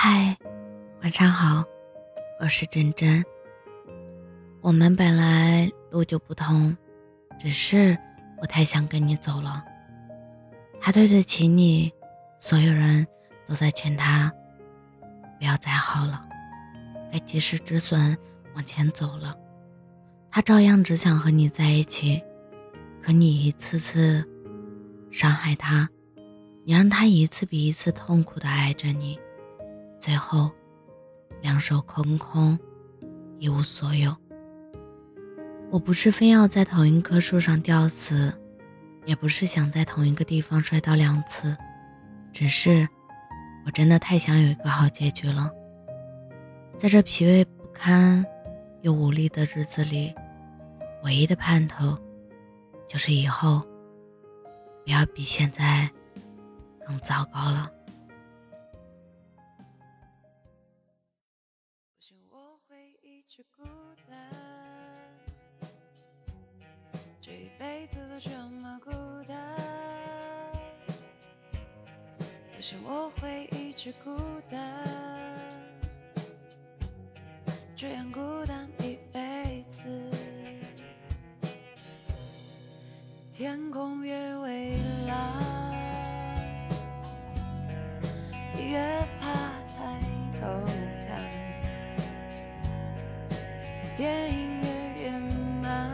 嗨，晚上好，我是真真。我们本来路就不同，只是我太想跟你走了。他对得起你，所有人都在劝他不要再好了，该及时止损，往前走了。他照样只想和你在一起，可你一次次伤害他，你让他一次比一次痛苦的爱着你。最后，两手空空，一无所有。我不是非要在同一棵树上吊死，也不是想在同一个地方摔倒两次，只是我真的太想有一个好结局了。在这疲惫不堪又无力的日子里，唯一的盼头就是以后不要比现在更糟糕了。是孤单，这一辈子都这么孤单。我想我会一直孤单，这样孤单一辈子。天空越蔚蓝，电影越圆满，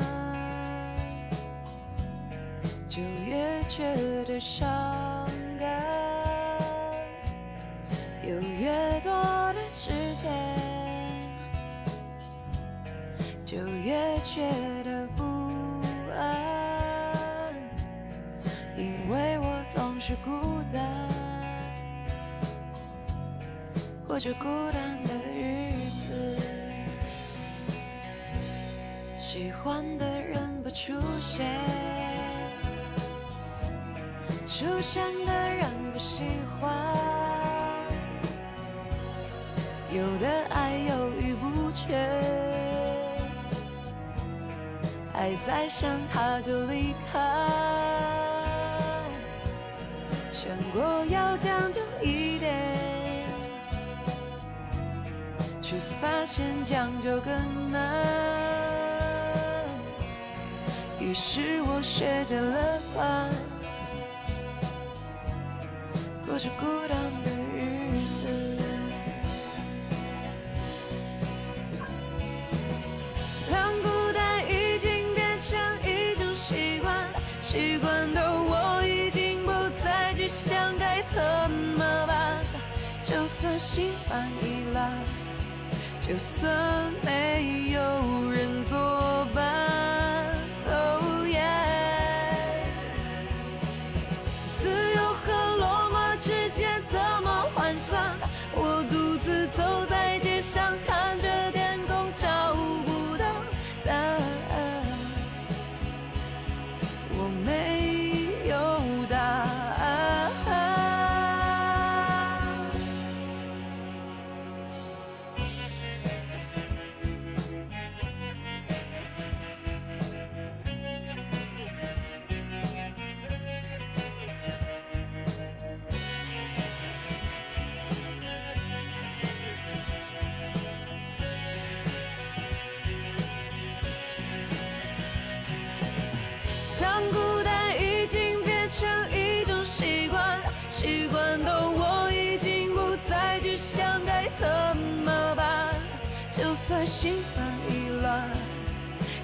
就越觉得伤感。有越多的时间，就越觉得不安，因为我总是孤单，过着孤单的日子。喜欢的人不出现，出现的人不喜欢，有的爱犹豫不决，还在想他就离开，想过要将就一点，却发现将就更难。于是我学着乐观，过着孤单的日子。当孤单已经变成一种习惯，习惯的我已经不再去想该怎么办。就算心烦意乱，就算没有习惯的我已经不再去想该怎么办，就算心烦意乱，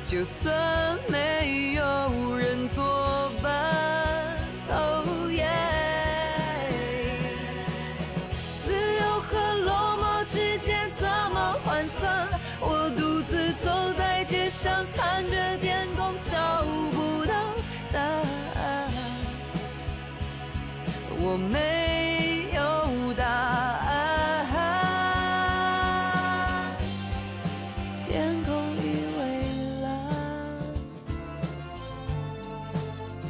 就算没有人作伴，哦耶自由和落寞之间怎么换算？我独自走在街上，看着天我没有答案，天空已蔚蓝，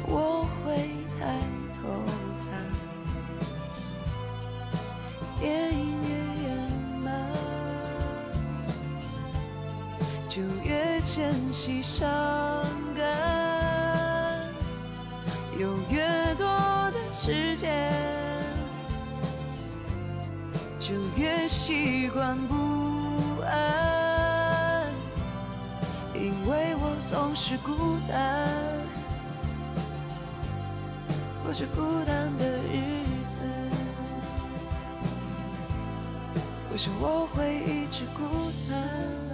我会抬头看，电影越圆满，就越珍惜伤感，有缘。时间就越习惯不安，因为我总是孤单，过着孤单的日子，为什么我会一直孤单？